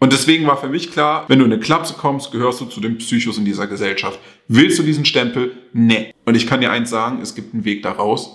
Und deswegen war für mich klar, wenn du in eine Klapse kommst, gehörst du zu den Psychos in dieser Gesellschaft. Willst du diesen Stempel? Nee. Und ich kann dir eins sagen, es gibt einen Weg da raus.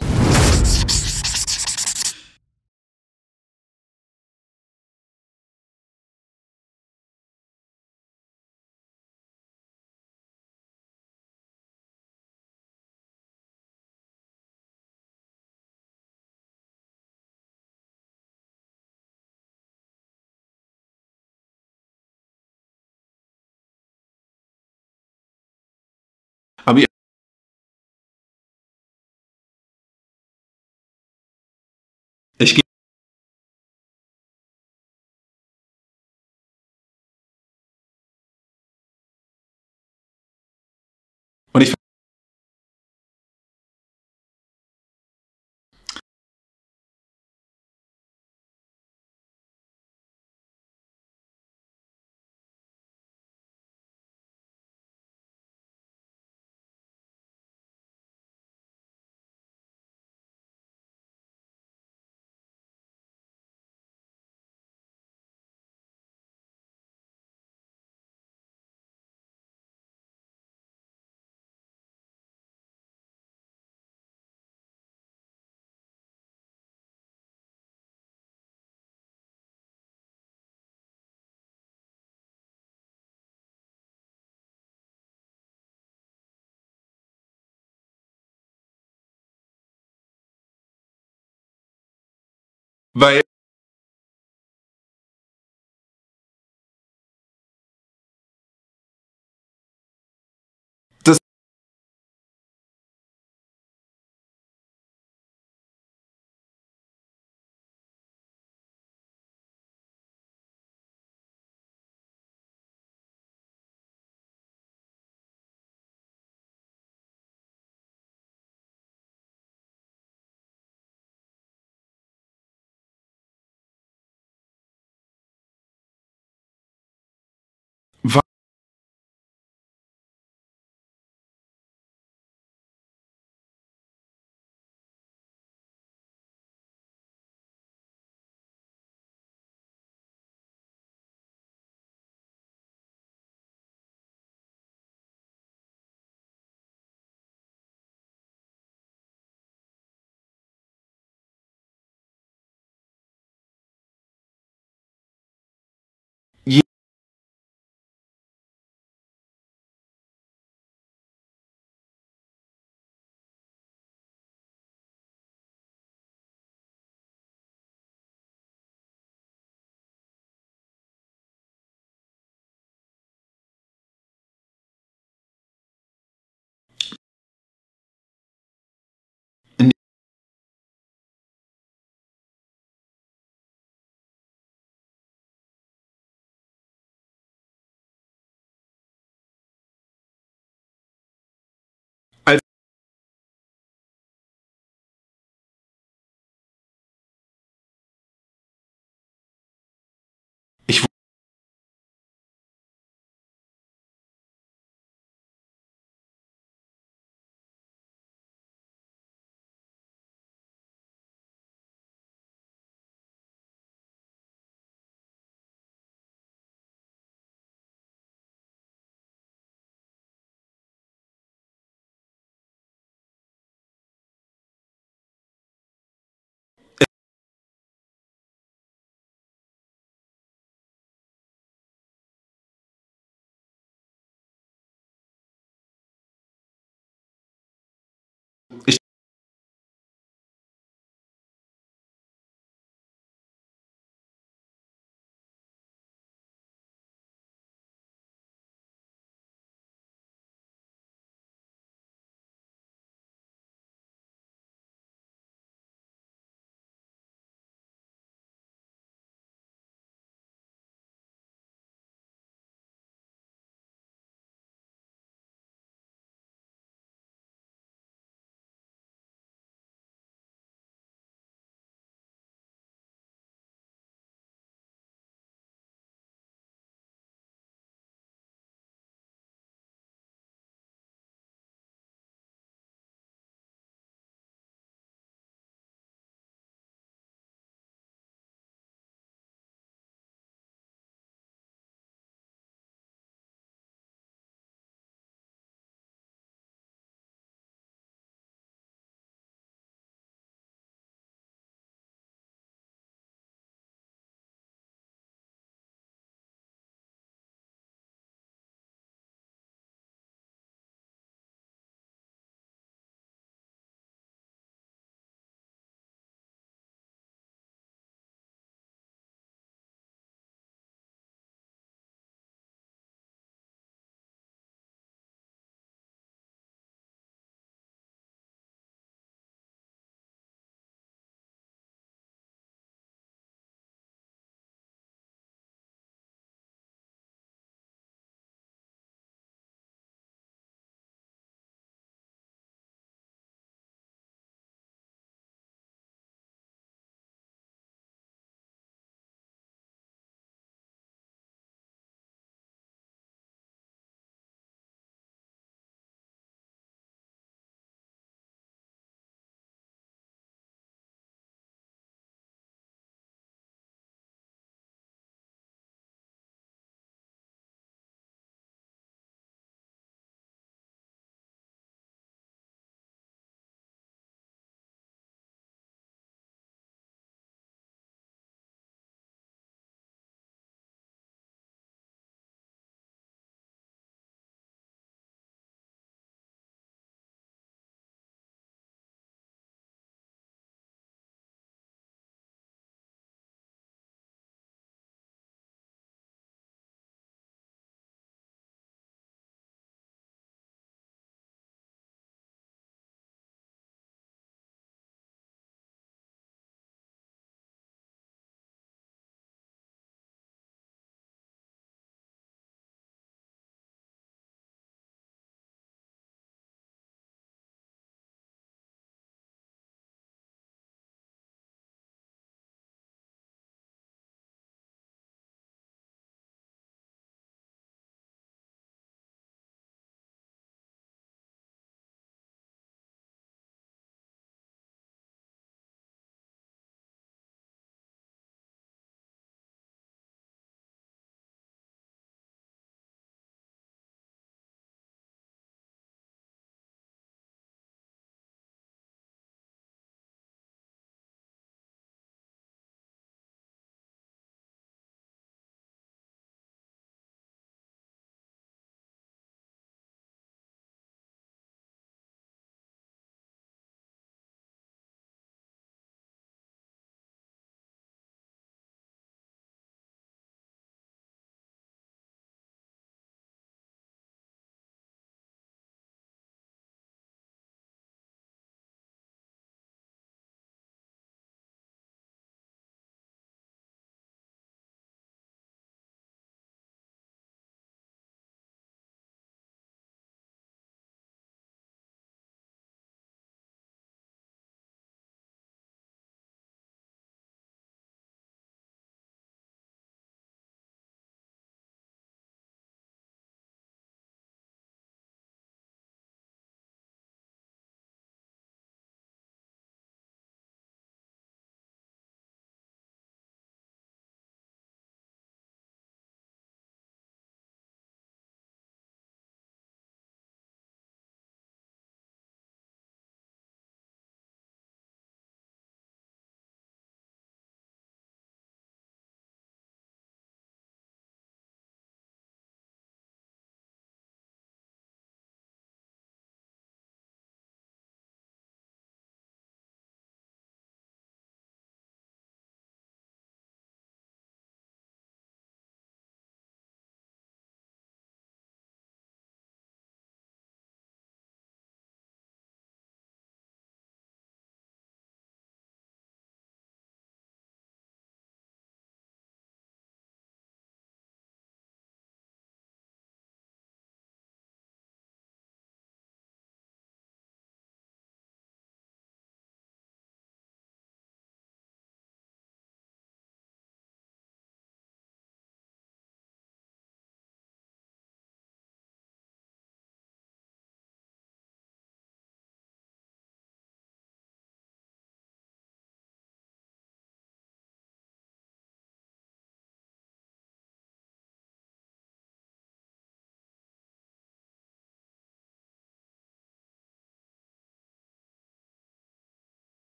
Weil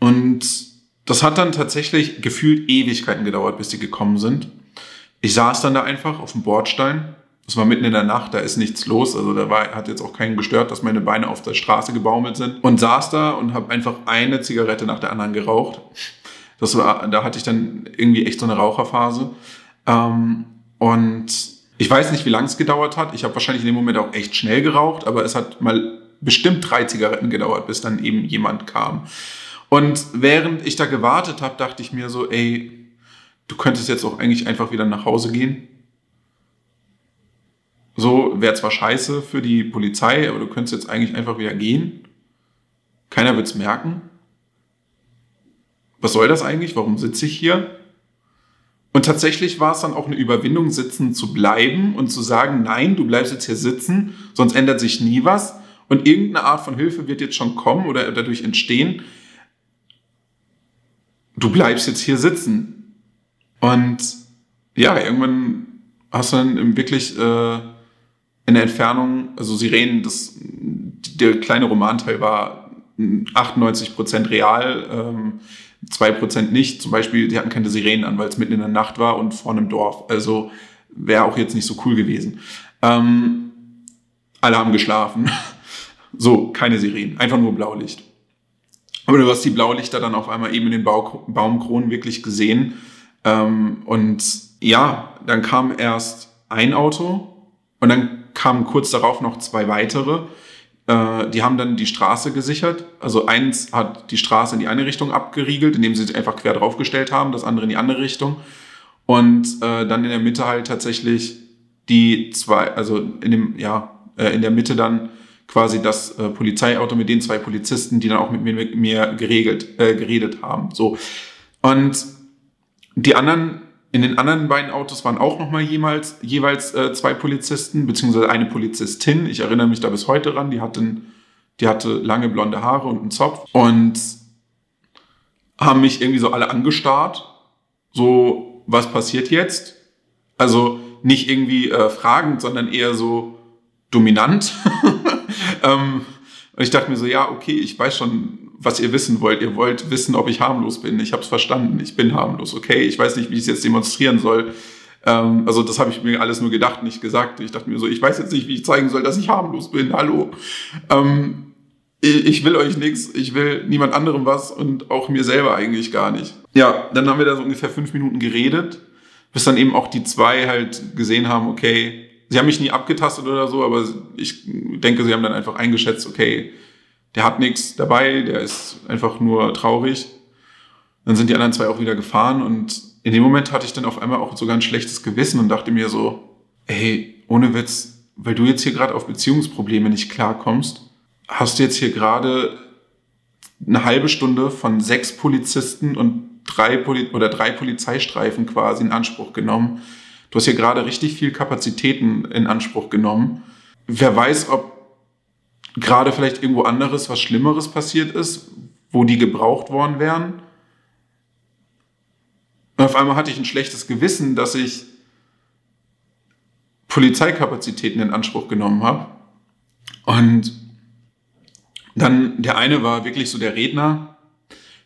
Und das hat dann tatsächlich gefühlt Ewigkeiten gedauert, bis die gekommen sind. Ich saß dann da einfach auf dem Bordstein. Es war mitten in der Nacht, da ist nichts los. Also da war, hat jetzt auch keinen gestört, dass meine Beine auf der Straße gebaumelt sind. Und saß da und habe einfach eine Zigarette nach der anderen geraucht. Das war, da hatte ich dann irgendwie echt so eine Raucherphase. Ähm, und ich weiß nicht, wie lange es gedauert hat. Ich habe wahrscheinlich in dem Moment auch echt schnell geraucht, aber es hat mal bestimmt drei Zigaretten gedauert, bis dann eben jemand kam. Und während ich da gewartet habe, dachte ich mir so, ey, du könntest jetzt auch eigentlich einfach wieder nach Hause gehen. So wäre zwar scheiße für die Polizei, aber du könntest jetzt eigentlich einfach wieder gehen. Keiner wird's merken. Was soll das eigentlich? Warum sitze ich hier? Und tatsächlich war es dann auch eine Überwindung, sitzen zu bleiben und zu sagen, nein, du bleibst jetzt hier sitzen, sonst ändert sich nie was. Und irgendeine Art von Hilfe wird jetzt schon kommen oder dadurch entstehen. Du bleibst jetzt hier sitzen. Und ja, irgendwann hast du dann wirklich äh, in der Entfernung, also Sirenen, das, der kleine Romanteil war 98% real, ähm, 2% nicht. Zum Beispiel, die hatten keine Sirenen an, weil es mitten in der Nacht war und vor einem Dorf. Also wäre auch jetzt nicht so cool gewesen. Ähm, alle haben geschlafen. So, keine Sirenen, einfach nur Blaulicht. Aber du hast die Blaulichter dann auf einmal eben in den Bau Baumkronen wirklich gesehen. Ähm, und ja, dann kam erst ein Auto und dann kamen kurz darauf noch zwei weitere. Äh, die haben dann die Straße gesichert. Also eins hat die Straße in die eine Richtung abgeriegelt, indem sie sich einfach quer draufgestellt haben, das andere in die andere Richtung. Und äh, dann in der Mitte halt tatsächlich die zwei, also in dem, ja, äh, in der Mitte dann quasi das äh, Polizeiauto mit den zwei Polizisten, die dann auch mit mir, mit mir geregelt, äh, geredet haben. So. Und die anderen, in den anderen beiden Autos waren auch nochmal jemals, jeweils äh, zwei Polizisten, beziehungsweise eine Polizistin. Ich erinnere mich da bis heute dran, die hatten, die hatte lange blonde Haare und einen Zopf und haben mich irgendwie so alle angestarrt. So, was passiert jetzt? Also nicht irgendwie äh, fragend, sondern eher so dominant. ähm, und ich dachte mir so, ja, okay, ich weiß schon, was ihr wissen wollt. Ihr wollt wissen, ob ich harmlos bin. Ich habe es verstanden. Ich bin harmlos. Okay, ich weiß nicht, wie ich es jetzt demonstrieren soll. Ähm, also das habe ich mir alles nur gedacht, nicht gesagt. Ich dachte mir so, ich weiß jetzt nicht, wie ich zeigen soll, dass ich harmlos bin. Hallo. Ähm, ich will euch nichts, ich will niemand anderem was und auch mir selber eigentlich gar nicht. Ja, dann haben wir da so ungefähr fünf Minuten geredet, bis dann eben auch die zwei halt gesehen haben, okay, sie haben mich nie abgetastet oder so, aber ich denke, sie haben dann einfach eingeschätzt, okay, der hat nichts dabei, der ist einfach nur traurig. Dann sind die anderen zwei auch wieder gefahren und in dem Moment hatte ich dann auf einmal auch sogar ein schlechtes Gewissen und dachte mir so, ey, ohne Witz, weil du jetzt hier gerade auf Beziehungsprobleme nicht klarkommst, hast du jetzt hier gerade eine halbe Stunde von sechs Polizisten und drei Poli oder drei Polizeistreifen quasi in Anspruch genommen, Du hast hier gerade richtig viel Kapazitäten in Anspruch genommen. Wer weiß, ob gerade vielleicht irgendwo anderes, was Schlimmeres passiert ist, wo die gebraucht worden wären. Und auf einmal hatte ich ein schlechtes Gewissen, dass ich Polizeikapazitäten in Anspruch genommen habe. Und dann der eine war wirklich so der Redner,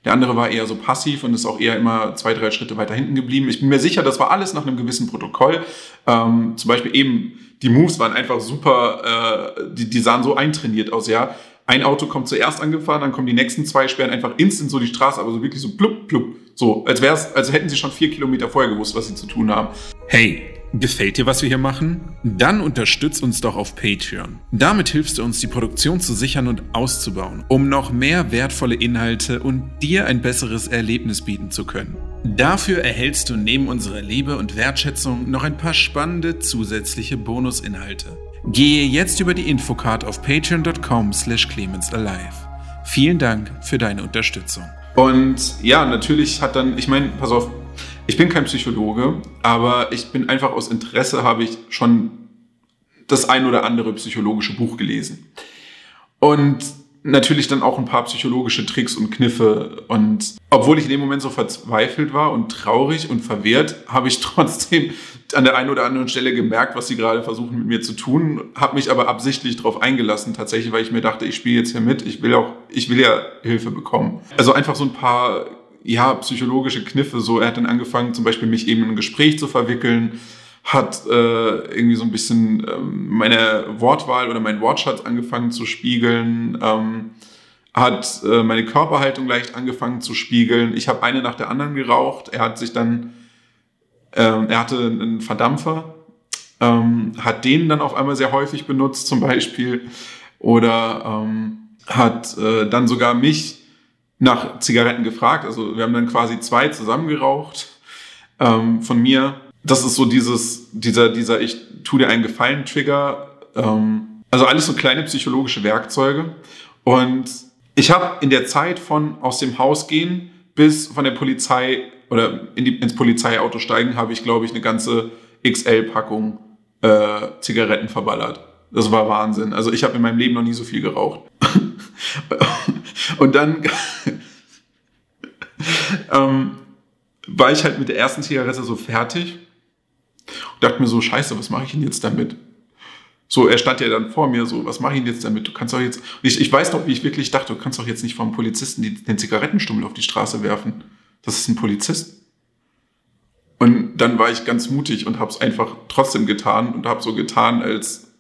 der andere war eher so passiv und ist auch eher immer zwei, drei Schritte weiter hinten geblieben. Ich bin mir sicher, das war alles nach einem gewissen Protokoll. Ähm, zum Beispiel eben, die Moves waren einfach super, äh, die, die sahen so eintrainiert aus, ja. Ein Auto kommt zuerst angefahren, dann kommen die nächsten zwei, sperren einfach instant so die Straße, aber so wirklich so plupp, plupp. So, als wär's, als hätten sie schon vier Kilometer vorher gewusst, was sie zu tun haben. Hey, Gefällt dir, was wir hier machen? Dann unterstütz uns doch auf Patreon. Damit hilfst du uns, die Produktion zu sichern und auszubauen, um noch mehr wertvolle Inhalte und dir ein besseres Erlebnis bieten zu können. Dafür erhältst du neben unserer Liebe und Wertschätzung noch ein paar spannende zusätzliche Bonusinhalte. Gehe jetzt über die Infocard auf patreon.com slash clemensalive. Vielen Dank für deine Unterstützung. Und ja, natürlich hat dann, ich meine, pass auf, ich bin kein Psychologe, aber ich bin einfach aus Interesse, habe ich schon das ein oder andere psychologische Buch gelesen. Und natürlich dann auch ein paar psychologische Tricks und Kniffe. Und obwohl ich in dem Moment so verzweifelt war und traurig und verwehrt, habe ich trotzdem an der einen oder anderen Stelle gemerkt, was sie gerade versuchen mit mir zu tun, habe mich aber absichtlich darauf eingelassen, tatsächlich, weil ich mir dachte, ich spiele jetzt hier mit, ich will auch, ich will ja Hilfe bekommen. Also einfach so ein paar, ja, psychologische Kniffe. So, er hat dann angefangen, zum Beispiel mich eben in ein Gespräch zu verwickeln hat äh, irgendwie so ein bisschen ähm, meine Wortwahl oder mein Wortschatz angefangen zu spiegeln, ähm, hat äh, meine Körperhaltung leicht angefangen zu spiegeln. Ich habe eine nach der anderen geraucht. Er hat sich dann, ähm, er hatte einen Verdampfer, ähm, hat den dann auf einmal sehr häufig benutzt zum Beispiel oder ähm, hat äh, dann sogar mich nach Zigaretten gefragt. Also wir haben dann quasi zwei zusammen geraucht ähm, von mir das ist so dieses, dieser, dieser ich tu dir einen Gefallen Trigger. Ähm, also alles so kleine psychologische Werkzeuge. Und ich habe in der Zeit von aus dem Haus gehen bis von der Polizei oder in die, ins Polizeiauto steigen, habe ich, glaube ich, eine ganze XL-Packung äh, Zigaretten verballert. Das war Wahnsinn. Also ich habe in meinem Leben noch nie so viel geraucht. Und dann ähm, war ich halt mit der ersten Zigarette so fertig und dachte mir so, scheiße, was mache ich denn jetzt damit? So, er stand ja dann vor mir, so, was mache ich denn jetzt damit? Du kannst doch jetzt, ich, ich weiß noch, wie ich wirklich dachte, du kannst doch jetzt nicht vom Polizisten die, den Zigarettenstummel auf die Straße werfen. Das ist ein Polizist. Und dann war ich ganz mutig und habe es einfach trotzdem getan und habe so getan, als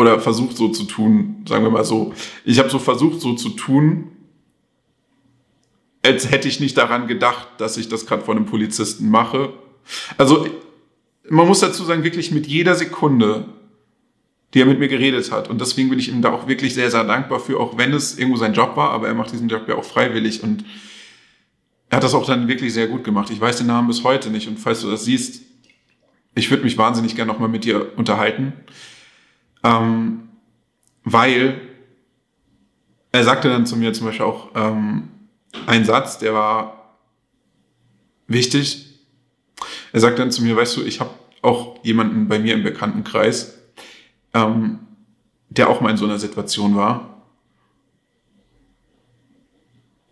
oder versucht so zu tun, sagen wir mal so. Ich habe so versucht so zu tun, als hätte ich nicht daran gedacht, dass ich das gerade vor einem Polizisten mache also man muss dazu sagen, wirklich mit jeder Sekunde, die er mit mir geredet hat. Und deswegen bin ich ihm da auch wirklich sehr, sehr dankbar für, auch wenn es irgendwo sein Job war, aber er macht diesen Job ja auch freiwillig und er hat das auch dann wirklich sehr gut gemacht. Ich weiß den Namen bis heute nicht und falls du das siehst, ich würde mich wahnsinnig gerne nochmal mit dir unterhalten, ähm, weil er sagte dann zu mir zum Beispiel auch ähm, einen Satz, der war wichtig er sagt dann zu mir, weißt du, ich habe auch jemanden bei mir im Bekanntenkreis, ähm, der auch mal in so einer Situation war.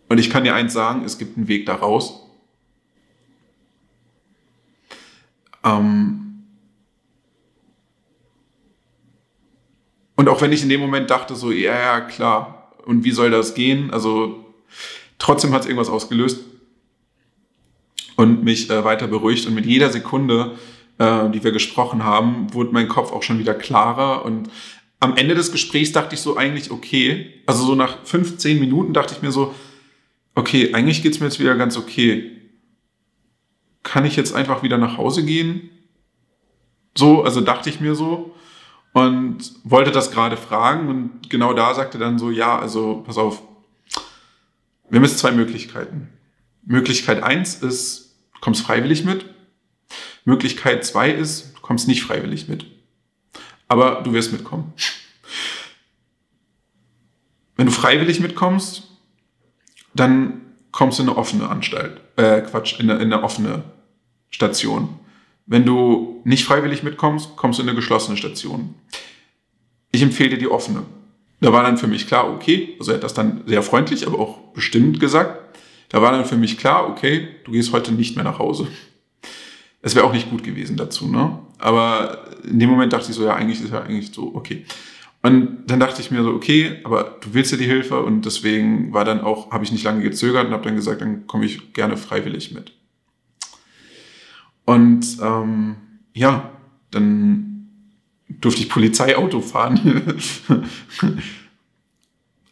Und ich kann dir eins sagen, es gibt einen Weg daraus. Ähm und auch wenn ich in dem Moment dachte, so, ja, ja, klar, und wie soll das gehen? Also trotzdem hat es irgendwas ausgelöst und mich äh, weiter beruhigt. Und mit jeder Sekunde, äh, die wir gesprochen haben, wurde mein Kopf auch schon wieder klarer. Und am Ende des Gesprächs dachte ich so eigentlich, okay, also so nach 15 Minuten dachte ich mir so, okay, eigentlich geht's mir jetzt wieder ganz okay. Kann ich jetzt einfach wieder nach Hause gehen? So, also dachte ich mir so und wollte das gerade fragen und genau da sagte dann so, ja, also pass auf, wir haben jetzt zwei Möglichkeiten. Möglichkeit eins ist, Du kommst freiwillig mit. Möglichkeit zwei ist, du kommst nicht freiwillig mit. Aber du wirst mitkommen. Wenn du freiwillig mitkommst, dann kommst du in eine offene Anstalt. Äh, Quatsch, in eine, in eine offene Station. Wenn du nicht freiwillig mitkommst, kommst du in eine geschlossene Station. Ich empfehle dir die offene. Da war dann für mich klar, okay, also er hat das dann sehr freundlich, aber auch bestimmt gesagt. Da war dann für mich klar, okay, du gehst heute nicht mehr nach Hause. Es wäre auch nicht gut gewesen dazu, ne? Aber in dem Moment dachte ich so, ja, eigentlich ist ja eigentlich so, okay. Und dann dachte ich mir so, okay, aber du willst ja die Hilfe und deswegen war dann auch, habe ich nicht lange gezögert und habe dann gesagt, dann komme ich gerne freiwillig mit. Und ähm, ja, dann durfte ich Polizeiauto fahren.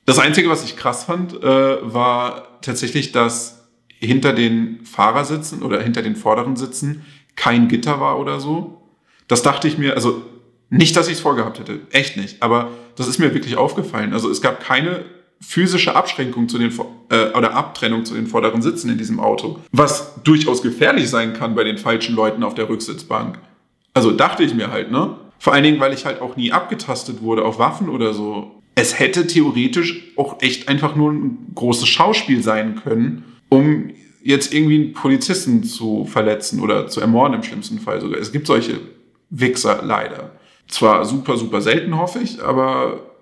das Einzige, was ich krass fand, äh, war tatsächlich, dass hinter den Fahrersitzen oder hinter den vorderen Sitzen kein Gitter war oder so. Das dachte ich mir, also nicht, dass ich es vorgehabt hätte, echt nicht, aber das ist mir wirklich aufgefallen. Also es gab keine physische Abschränkung zu den äh, oder Abtrennung zu den vorderen Sitzen in diesem Auto, was durchaus gefährlich sein kann bei den falschen Leuten auf der Rücksitzbank. Also dachte ich mir halt, ne? Vor allen Dingen, weil ich halt auch nie abgetastet wurde auf Waffen oder so es hätte theoretisch auch echt einfach nur ein großes Schauspiel sein können, um jetzt irgendwie einen Polizisten zu verletzen oder zu ermorden im schlimmsten Fall sogar. Es gibt solche Wichser leider. Zwar super, super selten, hoffe ich, aber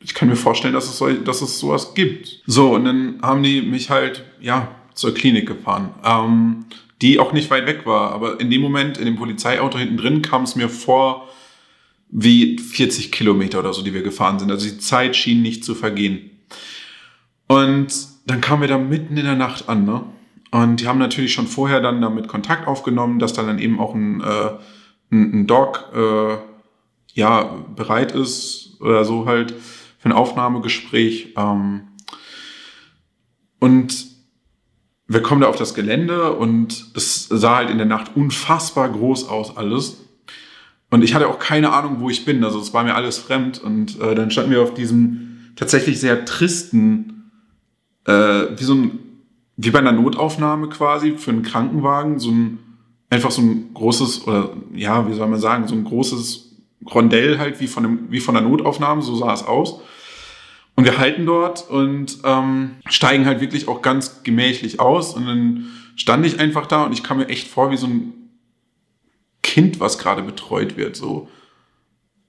ich kann mir vorstellen, dass es, so, dass es sowas gibt. So, und dann haben die mich halt, ja, zur Klinik gefahren, ähm, die auch nicht weit weg war. Aber in dem Moment, in dem Polizeiauto hinten drin, kam es mir vor wie 40 Kilometer oder so, die wir gefahren sind. Also die Zeit schien nicht zu vergehen. Und dann kamen wir da mitten in der Nacht an, ne? Und die haben natürlich schon vorher dann damit Kontakt aufgenommen, dass da dann eben auch ein, äh, ein, ein Dog äh, ja bereit ist oder so halt für ein Aufnahmegespräch. Ähm, und wir kommen da auf das Gelände und es sah halt in der Nacht unfassbar groß aus alles. Und ich hatte auch keine Ahnung, wo ich bin. Also es war mir alles fremd. Und äh, dann standen wir auf diesem tatsächlich sehr tristen, äh, wie so ein, wie bei einer Notaufnahme quasi für einen Krankenwagen, so ein, einfach so ein großes, oder ja, wie soll man sagen, so ein großes Rondell halt wie von, einem, wie von der Notaufnahme, so sah es aus. Und wir halten dort und ähm, steigen halt wirklich auch ganz gemächlich aus. Und dann stand ich einfach da und ich kam mir echt vor wie so ein Kind, was gerade betreut wird. So,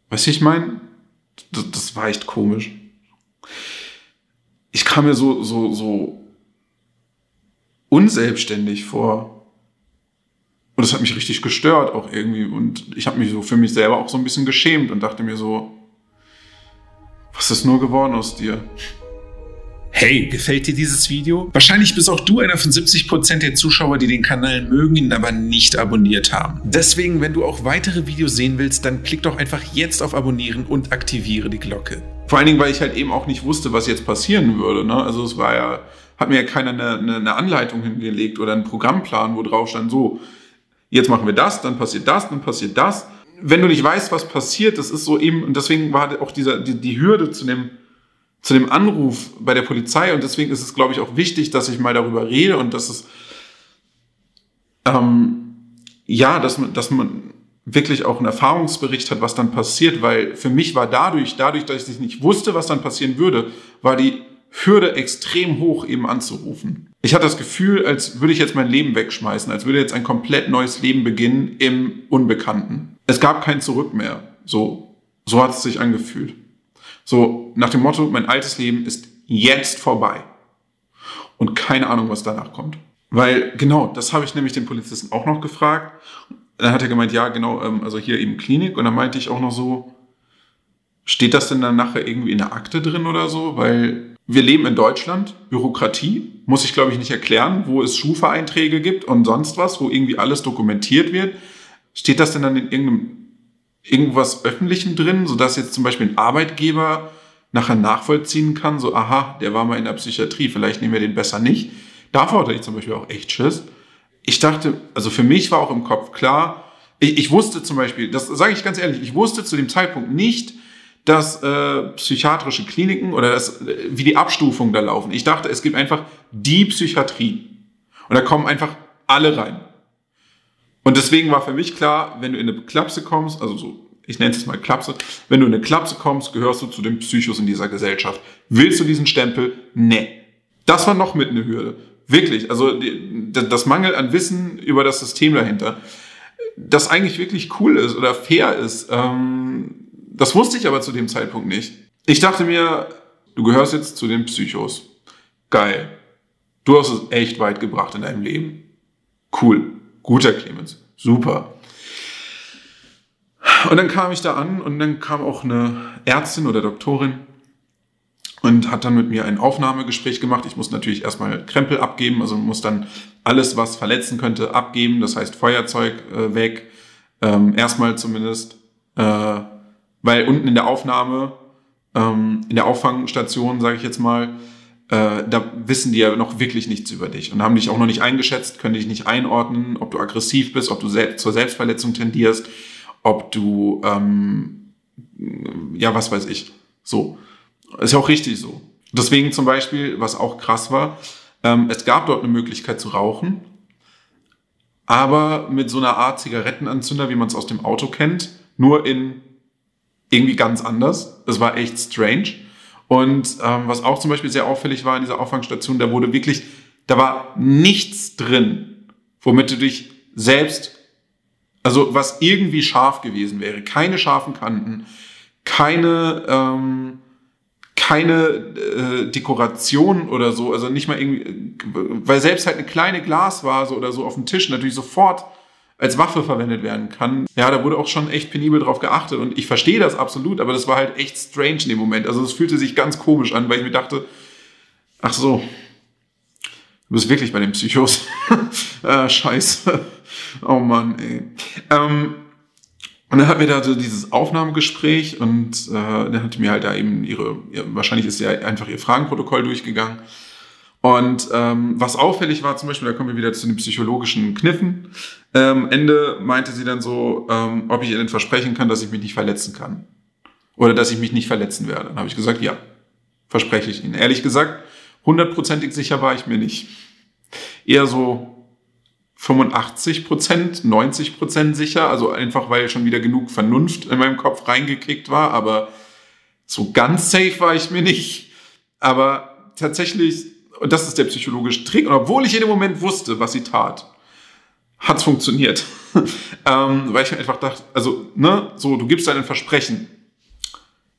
weißt du, ich meine, das, das war echt komisch. Ich kam mir so, so, so unselbstständig vor. Und das hat mich richtig gestört auch irgendwie. Und ich habe mich so für mich selber auch so ein bisschen geschämt und dachte mir so, was ist nur geworden aus dir? Hey, gefällt dir dieses Video? Wahrscheinlich bist auch du einer von 70% der Zuschauer, die den Kanal mögen, ihn aber nicht abonniert haben. Deswegen, wenn du auch weitere Videos sehen willst, dann klick doch einfach jetzt auf Abonnieren und aktiviere die Glocke. Vor allen Dingen, weil ich halt eben auch nicht wusste, was jetzt passieren würde. Ne? Also es war ja, hat mir ja keiner eine, eine, eine Anleitung hingelegt oder einen Programmplan, wo drauf stand, so, jetzt machen wir das, dann passiert das, dann passiert das. Wenn du nicht weißt, was passiert, das ist so eben, und deswegen war auch dieser, die, die Hürde zu dem, zu dem Anruf bei der Polizei, und deswegen ist es, glaube ich, auch wichtig, dass ich mal darüber rede und dass es, ähm, ja, dass man, dass man wirklich auch einen Erfahrungsbericht hat, was dann passiert, weil für mich war dadurch, dadurch, dass ich nicht wusste, was dann passieren würde, war die Hürde extrem hoch eben anzurufen. Ich hatte das Gefühl, als würde ich jetzt mein Leben wegschmeißen, als würde jetzt ein komplett neues Leben beginnen im Unbekannten. Es gab kein Zurück mehr. So, so hat es sich angefühlt. So nach dem Motto, mein altes Leben ist jetzt vorbei. Und keine Ahnung, was danach kommt. Weil genau, das habe ich nämlich den Polizisten auch noch gefragt. Dann hat er gemeint, ja, genau, ähm, also hier eben Klinik. Und dann meinte ich auch noch so, steht das denn dann nachher irgendwie in der Akte drin oder so? Weil wir leben in Deutschland, Bürokratie, muss ich glaube ich nicht erklären, wo es Schufa-Einträge gibt und sonst was, wo irgendwie alles dokumentiert wird. Steht das denn dann in irgendeinem, irgendwas Öffentlichem drin, sodass jetzt zum Beispiel ein Arbeitgeber nachher nachvollziehen kann, so, aha, der war mal in der Psychiatrie, vielleicht nehmen wir den besser nicht. Davor hatte ich zum Beispiel auch echt Schiss. Ich dachte, also für mich war auch im Kopf klar, ich, ich wusste zum Beispiel, das sage ich ganz ehrlich, ich wusste zu dem Zeitpunkt nicht, dass äh, psychiatrische Kliniken oder das, wie die Abstufungen da laufen. Ich dachte, es gibt einfach die Psychiatrie. Und da kommen einfach alle rein. Und deswegen war für mich klar, wenn du in eine Klapse kommst, also so, ich nenne es mal Klapse, wenn du in eine Klapse kommst, gehörst du zu den Psychos in dieser Gesellschaft. Willst du diesen Stempel? Nee. Das war noch mit eine Hürde. Wirklich. Also das Mangel an Wissen über das System dahinter, das eigentlich wirklich cool ist oder fair ist. Ähm, das wusste ich aber zu dem Zeitpunkt nicht. Ich dachte mir, du gehörst jetzt zu den Psychos. Geil. Du hast es echt weit gebracht in deinem Leben. Cool. Guter Clemens. Super. Und dann kam ich da an und dann kam auch eine Ärztin oder Doktorin und hat dann mit mir ein Aufnahmegespräch gemacht. Ich muss natürlich erstmal Krempel abgeben, also muss dann alles, was verletzen könnte, abgeben. Das heißt Feuerzeug äh, weg, ähm, erstmal zumindest. Äh, weil unten in der Aufnahme, ähm, in der Auffangstation, sage ich jetzt mal, äh, da wissen die ja noch wirklich nichts über dich und haben dich auch noch nicht eingeschätzt, können dich nicht einordnen, ob du aggressiv bist, ob du selbst zur Selbstverletzung tendierst, ob du, ähm, ja, was weiß ich, so. Ist ja auch richtig so. Deswegen zum Beispiel, was auch krass war, ähm, es gab dort eine Möglichkeit zu rauchen, aber mit so einer Art Zigarettenanzünder, wie man es aus dem Auto kennt, nur in irgendwie ganz anders. Es war echt strange. Und ähm, was auch zum Beispiel sehr auffällig war in dieser Auffangstation, da wurde wirklich, da war nichts drin, womit du dich selbst, also was irgendwie scharf gewesen wäre. Keine scharfen Kanten, keine, ähm, keine äh, Dekoration oder so, also nicht mal irgendwie, weil selbst halt eine kleine Glasvase oder so auf dem Tisch natürlich sofort als Waffe verwendet werden kann. Ja, da wurde auch schon echt penibel drauf geachtet und ich verstehe das absolut, aber das war halt echt strange in dem Moment. Also es fühlte sich ganz komisch an, weil ich mir dachte, ach so, du bist wirklich bei den Psychos. ah, scheiße. Oh Mann, ey. Ähm, und dann hatten wir da so dieses Aufnahmegespräch und äh, dann hat mir halt da eben ihre, wahrscheinlich ist ja einfach ihr Fragenprotokoll durchgegangen. Und ähm, was auffällig war zum Beispiel, da kommen wir wieder zu den psychologischen Kniffen. Ähm, Ende meinte sie dann so, ähm, ob ich ihr denn versprechen kann, dass ich mich nicht verletzen kann. Oder dass ich mich nicht verletzen werde. Dann habe ich gesagt, ja, verspreche ich Ihnen. Ehrlich gesagt, hundertprozentig sicher war ich mir nicht. Eher so 85 Prozent, 90 Prozent sicher, also einfach weil schon wieder genug Vernunft in meinem Kopf reingekickt war, aber so ganz safe war ich mir nicht. Aber tatsächlich, und das ist der psychologische Trick, und obwohl ich in dem Moment wusste, was sie tat, hat's funktioniert. ähm, weil ich einfach dachte, also, ne, so, du gibst deinen Versprechen.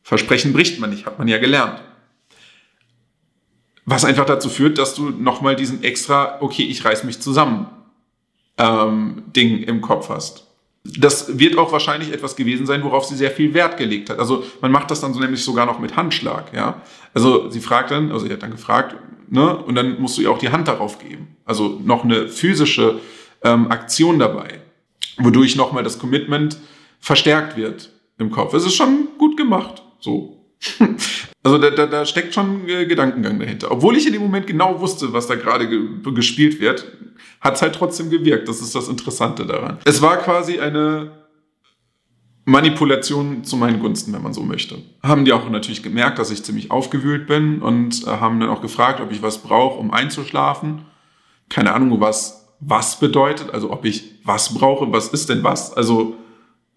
Versprechen bricht man nicht, hat man ja gelernt. Was einfach dazu führt, dass du nochmal diesen extra, okay, ich reiß mich zusammen ähm, Ding im Kopf hast. Das wird auch wahrscheinlich etwas gewesen sein, worauf sie sehr viel Wert gelegt hat. Also man macht das dann so nämlich sogar noch mit Handschlag, ja. Also sie fragt dann, also sie hat dann gefragt, ne, und dann musst du ihr auch die Hand darauf geben. Also noch eine physische ähm, Aktion dabei, wodurch nochmal das Commitment verstärkt wird im Kopf. Es ist schon gut gemacht, so. Also da, da, da steckt schon äh, Gedankengang dahinter. Obwohl ich in dem Moment genau wusste, was da gerade ge gespielt wird, hat es halt trotzdem gewirkt. Das ist das Interessante daran. Es war quasi eine Manipulation zu meinen Gunsten, wenn man so möchte. Haben die auch natürlich gemerkt, dass ich ziemlich aufgewühlt bin und äh, haben dann auch gefragt, ob ich was brauche, um einzuschlafen. Keine Ahnung, was was bedeutet, also ob ich was brauche, was ist denn was? Also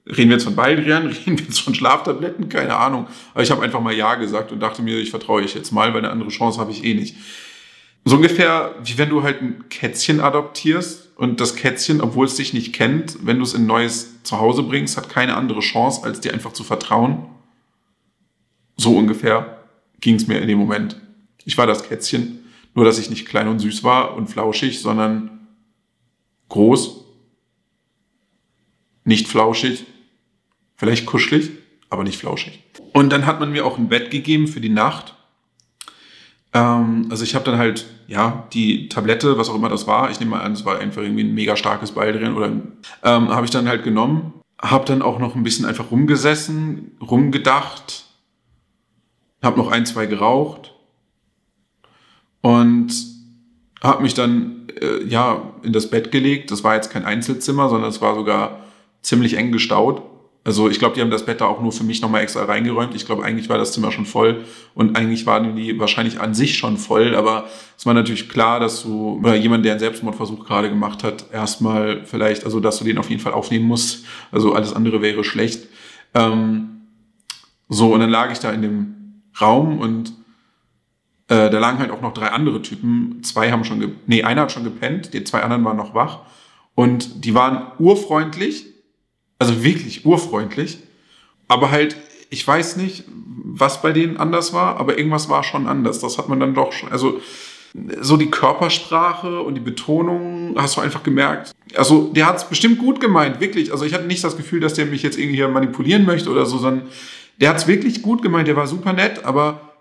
reden wir jetzt von Baldrian, reden wir jetzt von Schlaftabletten, keine Ahnung. Aber ich habe einfach mal Ja gesagt und dachte mir, ich vertraue ich jetzt mal, weil eine andere Chance habe ich eh nicht. So ungefähr wie wenn du halt ein Kätzchen adoptierst und das Kätzchen, obwohl es dich nicht kennt, wenn du es in ein neues Zuhause bringst, hat keine andere Chance, als dir einfach zu vertrauen. So ungefähr ging es mir in dem Moment. Ich war das Kätzchen, nur dass ich nicht klein und süß war und flauschig, sondern groß, nicht flauschig, vielleicht kuschelig, aber nicht flauschig. Und dann hat man mir auch ein Bett gegeben für die Nacht ähm, also ich habe dann halt, ja, die Tablette, was auch immer das war, ich nehme mal an, es war einfach irgendwie ein mega starkes Baldrian oder ähm, habe ich dann halt genommen, habe dann auch noch ein bisschen einfach rumgesessen, rumgedacht, habe noch ein, zwei geraucht und habe mich dann äh, ja in das Bett gelegt. Das war jetzt kein Einzelzimmer, sondern es war sogar ziemlich eng gestaut. Also ich glaube, die haben das Bett da auch nur für mich nochmal extra reingeräumt. Ich glaube, eigentlich war das Zimmer schon voll und eigentlich waren die wahrscheinlich an sich schon voll, aber es war natürlich klar, dass du, oder jemand, der einen Selbstmordversuch gerade gemacht hat, erstmal vielleicht, also dass du den auf jeden Fall aufnehmen musst. Also alles andere wäre schlecht. Ähm, so, und dann lag ich da in dem Raum und äh, da lagen halt auch noch drei andere Typen. Zwei haben schon, nee, einer hat schon gepennt, die zwei anderen waren noch wach und die waren urfreundlich also wirklich urfreundlich. Aber halt, ich weiß nicht, was bei denen anders war, aber irgendwas war schon anders. Das hat man dann doch schon, also so die Körpersprache und die Betonung hast du einfach gemerkt. Also der hat es bestimmt gut gemeint, wirklich. Also ich hatte nicht das Gefühl, dass der mich jetzt irgendwie hier manipulieren möchte oder so, sondern der hat es wirklich gut gemeint. Der war super nett, aber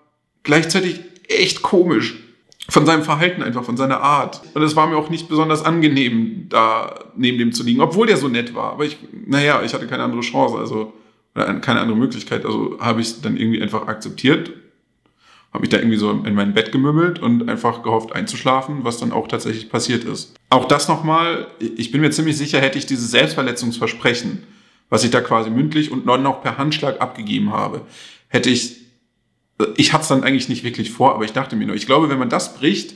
gleichzeitig echt komisch von seinem Verhalten einfach, von seiner Art. Und es war mir auch nicht besonders angenehm, da neben dem zu liegen, obwohl der so nett war. Aber ich, naja, ich hatte keine andere Chance, also, keine andere Möglichkeit. Also habe ich dann irgendwie einfach akzeptiert, habe mich da irgendwie so in mein Bett gemümmelt und einfach gehofft einzuschlafen, was dann auch tatsächlich passiert ist. Auch das nochmal, ich bin mir ziemlich sicher, hätte ich dieses Selbstverletzungsversprechen, was ich da quasi mündlich und dann noch per Handschlag abgegeben habe, hätte ich ich hatte es dann eigentlich nicht wirklich vor, aber ich dachte mir nur, ich glaube, wenn man das bricht,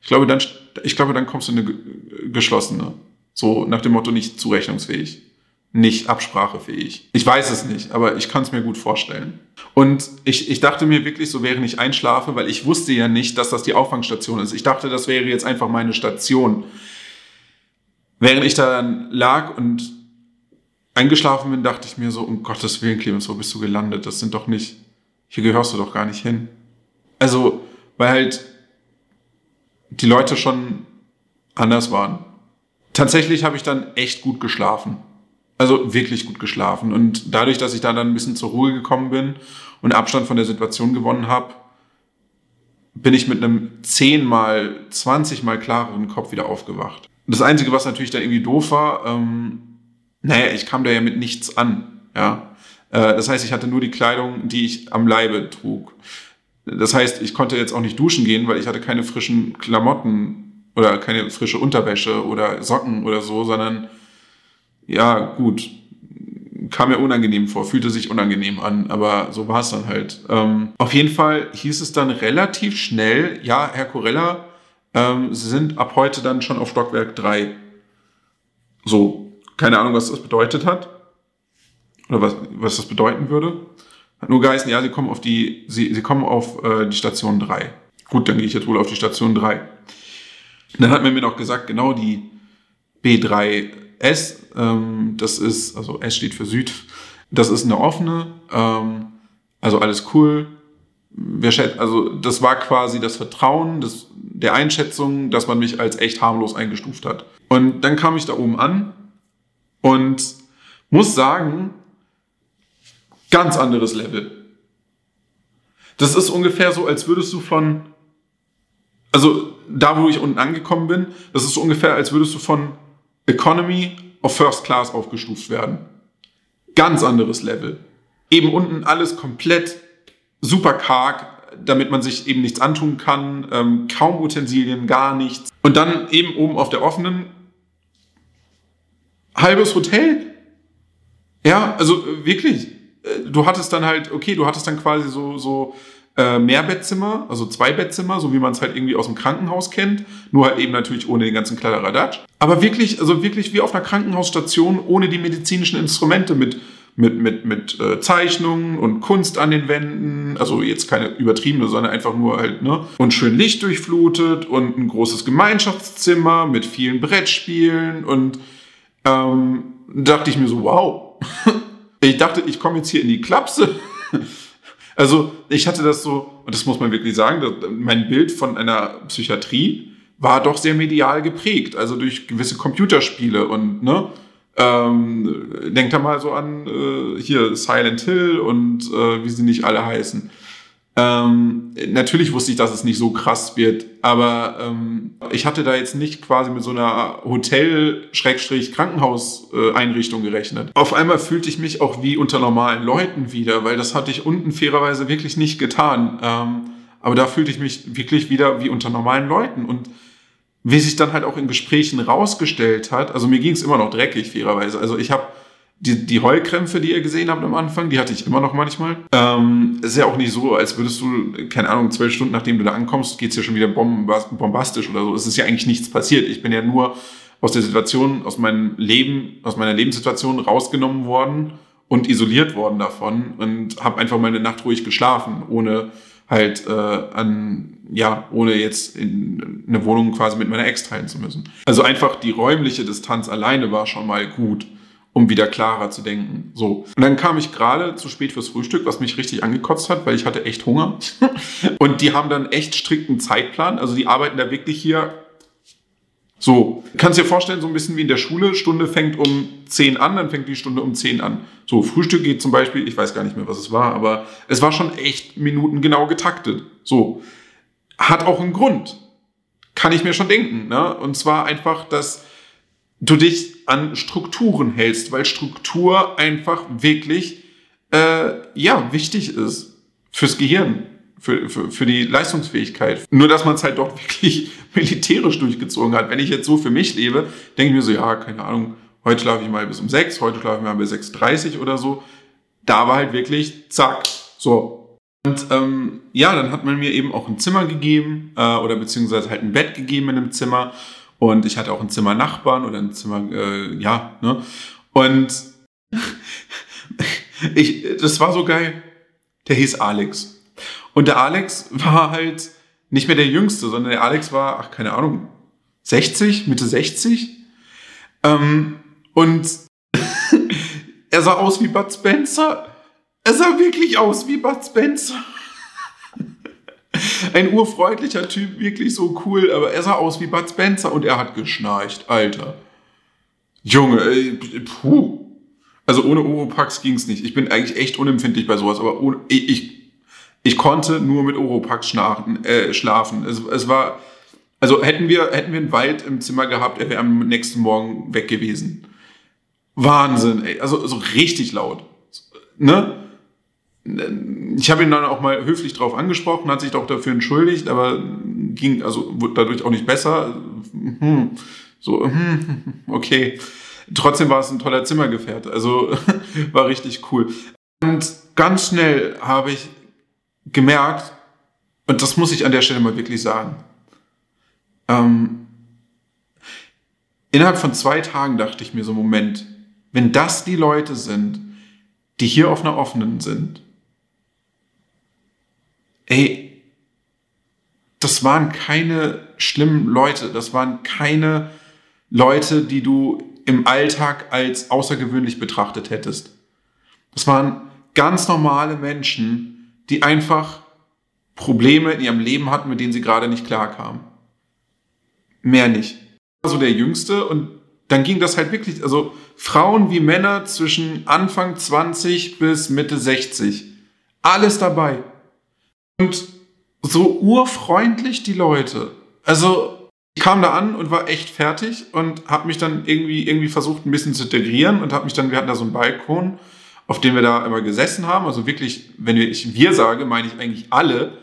ich glaube, dann, ich glaube, dann kommst du in eine geschlossene. So nach dem Motto nicht zurechnungsfähig, nicht absprachefähig. Ich weiß es nicht, aber ich kann es mir gut vorstellen. Und ich, ich dachte mir wirklich, so während ich einschlafe, weil ich wusste ja nicht, dass das die Auffangstation ist. Ich dachte, das wäre jetzt einfach meine Station. Während ich da dann lag und eingeschlafen bin, dachte ich mir so, um Gottes Willen, Clemens, wo bist du gelandet? Das sind doch nicht hier gehörst du doch gar nicht hin. Also, weil halt die Leute schon anders waren. Tatsächlich habe ich dann echt gut geschlafen. Also wirklich gut geschlafen. Und dadurch, dass ich da dann ein bisschen zur Ruhe gekommen bin und Abstand von der Situation gewonnen habe, bin ich mit einem zehnmal, zwanzigmal klareren Kopf wieder aufgewacht. Das Einzige, was natürlich da irgendwie doof war, ähm, naja, ich kam da ja mit nichts an. Ja, das heißt, ich hatte nur die Kleidung, die ich am Leibe trug. Das heißt, ich konnte jetzt auch nicht duschen gehen, weil ich hatte keine frischen Klamotten oder keine frische Unterwäsche oder Socken oder so, sondern ja, gut, kam mir unangenehm vor, fühlte sich unangenehm an, aber so war es dann halt. Ähm, auf jeden Fall hieß es dann relativ schnell, ja, Herr Corella, ähm, Sie sind ab heute dann schon auf Stockwerk 3. So, keine Ahnung, was das bedeutet hat. Oder was, was das bedeuten würde. Hat nur geheißen, ja, Sie kommen auf die, Sie, Sie kommen auf äh, die Station 3. Gut, dann gehe ich jetzt wohl auf die Station 3. Dann hat man mir noch gesagt, genau die B3S, ähm, das ist, also S steht für Süd, das ist eine offene, ähm, also alles cool. Wir schätzen, also das war quasi das Vertrauen des, der Einschätzung, dass man mich als echt harmlos eingestuft hat. Und dann kam ich da oben an und muss sagen, ganz anderes Level. Das ist ungefähr so, als würdest du von, also da, wo ich unten angekommen bin, das ist ungefähr, als würdest du von Economy auf First Class aufgestuft werden. Ganz anderes Level. Eben unten alles komplett super karg, damit man sich eben nichts antun kann, ähm, kaum Utensilien, gar nichts. Und dann eben oben auf der offenen halbes Hotel. Ja, also wirklich. Äh, du hattest dann halt, okay, du hattest dann quasi so, so äh, Mehrbettzimmer, also zwei Bettzimmer, so wie man es halt irgendwie aus dem Krankenhaus kennt, nur halt eben natürlich ohne den ganzen Kladderadatsch. Aber wirklich, also wirklich wie auf einer Krankenhausstation ohne die medizinischen Instrumente mit mit, mit, mit äh, Zeichnungen und Kunst an den Wänden, also jetzt keine übertriebene, sondern einfach nur halt, ne? Und schön Licht durchflutet und ein großes Gemeinschaftszimmer mit vielen Brettspielen und ähm, dachte ich mir so, wow. ich dachte, ich komme jetzt hier in die Klapse. also ich hatte das so, und das muss man wirklich sagen, mein Bild von einer Psychiatrie war doch sehr medial geprägt, also durch gewisse Computerspiele und ne, ähm, denkt da mal so an äh, hier Silent Hill und äh, wie sie nicht alle heißen. Ähm, natürlich wusste ich, dass es nicht so krass wird, aber ähm, ich hatte da jetzt nicht quasi mit so einer Hotel-Krankenhauseinrichtung gerechnet. Auf einmal fühlte ich mich auch wie unter normalen Leuten wieder, weil das hatte ich unten fairerweise wirklich nicht getan. Ähm, aber da fühlte ich mich wirklich wieder wie unter normalen Leuten und wie sich dann halt auch in Gesprächen rausgestellt hat, also mir ging es immer noch dreckig, fairerweise. Also ich habe die, die Heulkrämpfe, die ihr gesehen habt am Anfang, die hatte ich immer noch manchmal. Ähm, ist ja auch nicht so, als würdest du, keine Ahnung, zwölf Stunden nachdem du da ankommst, geht's ja schon wieder bombastisch oder so. Es ist ja eigentlich nichts passiert. Ich bin ja nur aus der Situation, aus meinem Leben, aus meiner Lebenssituation rausgenommen worden und isoliert worden davon und habe einfach mal eine Nacht ruhig geschlafen, ohne halt äh, an, ja, ohne jetzt in eine Wohnung quasi mit meiner Ex teilen zu müssen. Also einfach die räumliche Distanz alleine war schon mal gut um wieder klarer zu denken. So. Und dann kam ich gerade zu spät fürs Frühstück, was mich richtig angekotzt hat, weil ich hatte echt Hunger. Und die haben dann echt strikten Zeitplan. Also die arbeiten da wirklich hier so. Kannst dir vorstellen, so ein bisschen wie in der Schule. Stunde fängt um 10 an, dann fängt die Stunde um 10 an. So, Frühstück geht zum Beispiel, ich weiß gar nicht mehr, was es war, aber es war schon echt minutengenau getaktet. So. Hat auch einen Grund. Kann ich mir schon denken. Ne? Und zwar einfach, dass du dich an Strukturen hältst, weil Struktur einfach wirklich äh, ja wichtig ist fürs Gehirn, für, für, für die Leistungsfähigkeit. Nur dass man es halt doch wirklich militärisch durchgezogen hat. Wenn ich jetzt so für mich lebe, denke ich mir so, ja, keine Ahnung, heute schlafe ich mal bis um sechs, heute schlafe ich mal bis 6.30 oder so. Da war halt wirklich, zack, so. Und ähm, ja, dann hat man mir eben auch ein Zimmer gegeben äh, oder beziehungsweise halt ein Bett gegeben in einem Zimmer. Und ich hatte auch ein Zimmer Nachbarn oder ein Zimmer, äh, ja, ne? Und ich, das war so geil. Der hieß Alex. Und der Alex war halt nicht mehr der Jüngste, sondern der Alex war, ach, keine Ahnung, 60, Mitte 60. Ähm, und er sah aus wie Bud Spencer. Er sah wirklich aus wie Bud Spencer. Ein urfreundlicher Typ, wirklich so cool, aber er sah aus wie Bud Spencer und er hat geschnarcht, Alter. Junge, ey, puh. Also ohne Oropax ging's nicht. Ich bin eigentlich echt unempfindlich bei sowas, aber ohne, ich, ich, ich konnte nur mit Oropax schlafen. Äh, schlafen. Es, es war, also hätten wir, hätten wir einen Wald im Zimmer gehabt, er wäre am nächsten Morgen weg gewesen. Wahnsinn, ey. Also so richtig laut. Ne? Ich habe ihn dann auch mal höflich drauf angesprochen, hat sich doch dafür entschuldigt, aber ging also wurde dadurch auch nicht besser. Hm, so, hm, okay. Trotzdem war es ein toller Zimmergefährte, also war richtig cool. Und ganz schnell habe ich gemerkt, und das muss ich an der Stelle mal wirklich sagen, ähm, innerhalb von zwei Tagen dachte ich mir so, Moment, wenn das die Leute sind, die hier auf einer offenen sind, ey, das waren keine schlimmen Leute, das waren keine Leute, die du im Alltag als außergewöhnlich betrachtet hättest. Das waren ganz normale Menschen, die einfach Probleme in ihrem Leben hatten, mit denen sie gerade nicht klarkamen. Mehr nicht. Also der Jüngste und dann ging das halt wirklich, also Frauen wie Männer zwischen Anfang 20 bis Mitte 60. Alles dabei. Und so urfreundlich die Leute. Also ich kam da an und war echt fertig und habe mich dann irgendwie irgendwie versucht ein bisschen zu integrieren und habe mich dann wir hatten da so einen Balkon, auf dem wir da immer gesessen haben, also wirklich, wenn ich wir sage, meine ich eigentlich alle,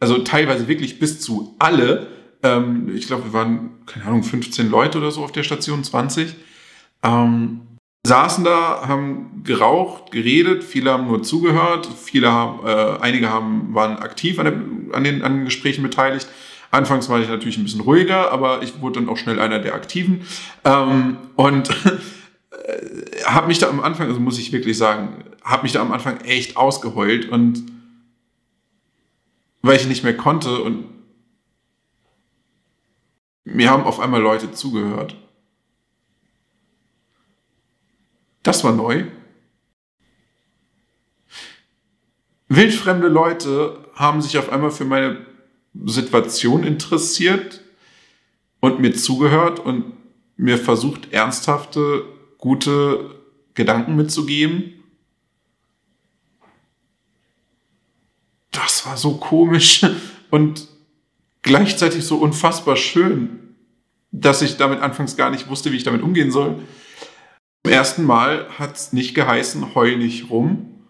also teilweise wirklich bis zu alle. Ähm, ich glaube, wir waren keine Ahnung 15 Leute oder so auf der Station 20. Ähm, saßen da, haben geraucht, geredet, viele haben nur zugehört, viele haben, äh, einige haben, waren aktiv an, der, an, den, an den Gesprächen beteiligt. Anfangs war ich natürlich ein bisschen ruhiger, aber ich wurde dann auch schnell einer der Aktiven. Ähm, und äh, habe mich da am Anfang, also muss ich wirklich sagen, habe mich da am Anfang echt ausgeheult und weil ich nicht mehr konnte und mir haben auf einmal Leute zugehört. Das war neu. Wildfremde Leute haben sich auf einmal für meine Situation interessiert und mir zugehört und mir versucht, ernsthafte, gute Gedanken mitzugeben. Das war so komisch und gleichzeitig so unfassbar schön, dass ich damit anfangs gar nicht wusste, wie ich damit umgehen soll. Zum ersten Mal hat es nicht geheißen, heul nicht rum.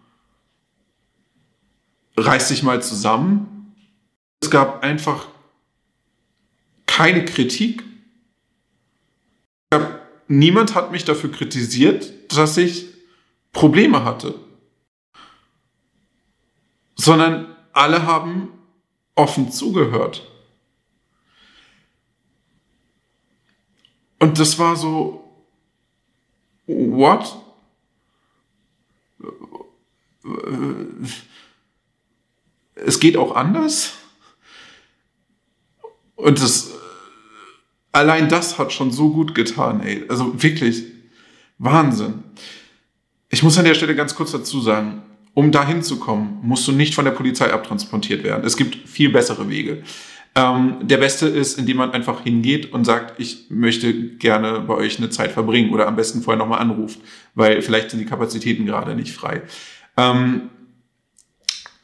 Reiß dich mal zusammen. Es gab einfach keine Kritik. Gab, niemand hat mich dafür kritisiert, dass ich Probleme hatte. Sondern alle haben offen zugehört. Und das war so, what? Es geht auch anders? Und das, allein das hat schon so gut getan, ey. Also wirklich, Wahnsinn. Ich muss an der Stelle ganz kurz dazu sagen, um dahin zu kommen, musst du nicht von der Polizei abtransportiert werden. Es gibt viel bessere Wege. Ähm, der beste ist, indem man einfach hingeht und sagt, ich möchte gerne bei euch eine Zeit verbringen oder am besten vorher nochmal anruft, weil vielleicht sind die Kapazitäten gerade nicht frei. Ähm,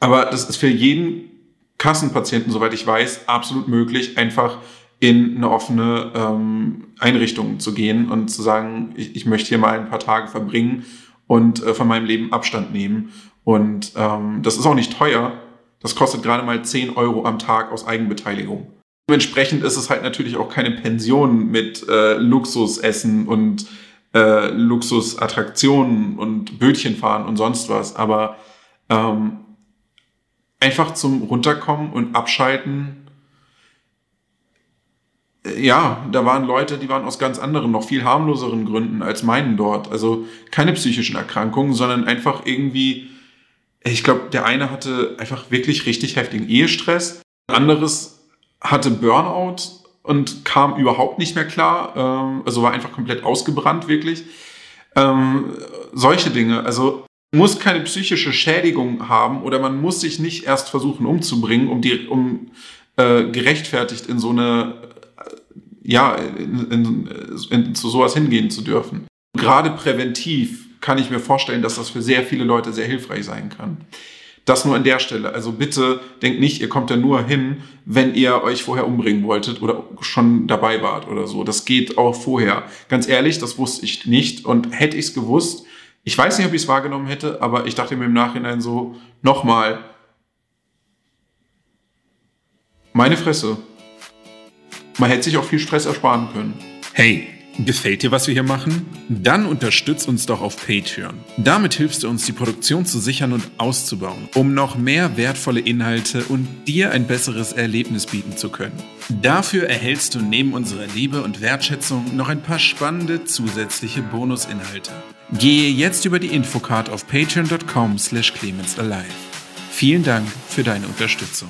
aber das ist für jeden Kassenpatienten, soweit ich weiß, absolut möglich, einfach in eine offene ähm, Einrichtung zu gehen und zu sagen, ich, ich möchte hier mal ein paar Tage verbringen und äh, von meinem Leben Abstand nehmen. Und ähm, das ist auch nicht teuer. Das kostet gerade mal 10 Euro am Tag aus Eigenbeteiligung. Dementsprechend ist es halt natürlich auch keine Pension mit äh, Luxusessen und äh, Luxusattraktionen und Bötchenfahren und sonst was. Aber ähm, einfach zum Runterkommen und Abschalten. Äh, ja, da waren Leute, die waren aus ganz anderen, noch viel harmloseren Gründen als meinen dort. Also keine psychischen Erkrankungen, sondern einfach irgendwie ich glaube, der eine hatte einfach wirklich richtig heftigen Ehestress. Ein anderes hatte Burnout und kam überhaupt nicht mehr klar. Ähm, also war einfach komplett ausgebrannt, wirklich. Ähm, solche Dinge. Also muss keine psychische Schädigung haben oder man muss sich nicht erst versuchen umzubringen, um die, um äh, gerechtfertigt in so eine, ja, in, in, in, zu sowas hingehen zu dürfen. Gerade präventiv kann ich mir vorstellen, dass das für sehr viele Leute sehr hilfreich sein kann. Das nur an der Stelle. Also bitte denkt nicht, ihr kommt da nur hin, wenn ihr euch vorher umbringen wolltet oder schon dabei wart oder so. Das geht auch vorher. Ganz ehrlich, das wusste ich nicht. Und hätte ich es gewusst, ich weiß nicht, ob ich es wahrgenommen hätte, aber ich dachte mir im Nachhinein so, nochmal, meine Fresse. Man hätte sich auch viel Stress ersparen können. Hey, gefällt dir, was wir hier machen? Dann unterstütz uns doch auf Patreon. Damit hilfst du uns, die Produktion zu sichern und auszubauen, um noch mehr wertvolle Inhalte und dir ein besseres Erlebnis bieten zu können. Dafür erhältst du neben unserer Liebe und Wertschätzung noch ein paar spannende zusätzliche Bonusinhalte. Gehe jetzt über die Infocard auf patreon.com slash clemensalive. Vielen Dank für deine Unterstützung.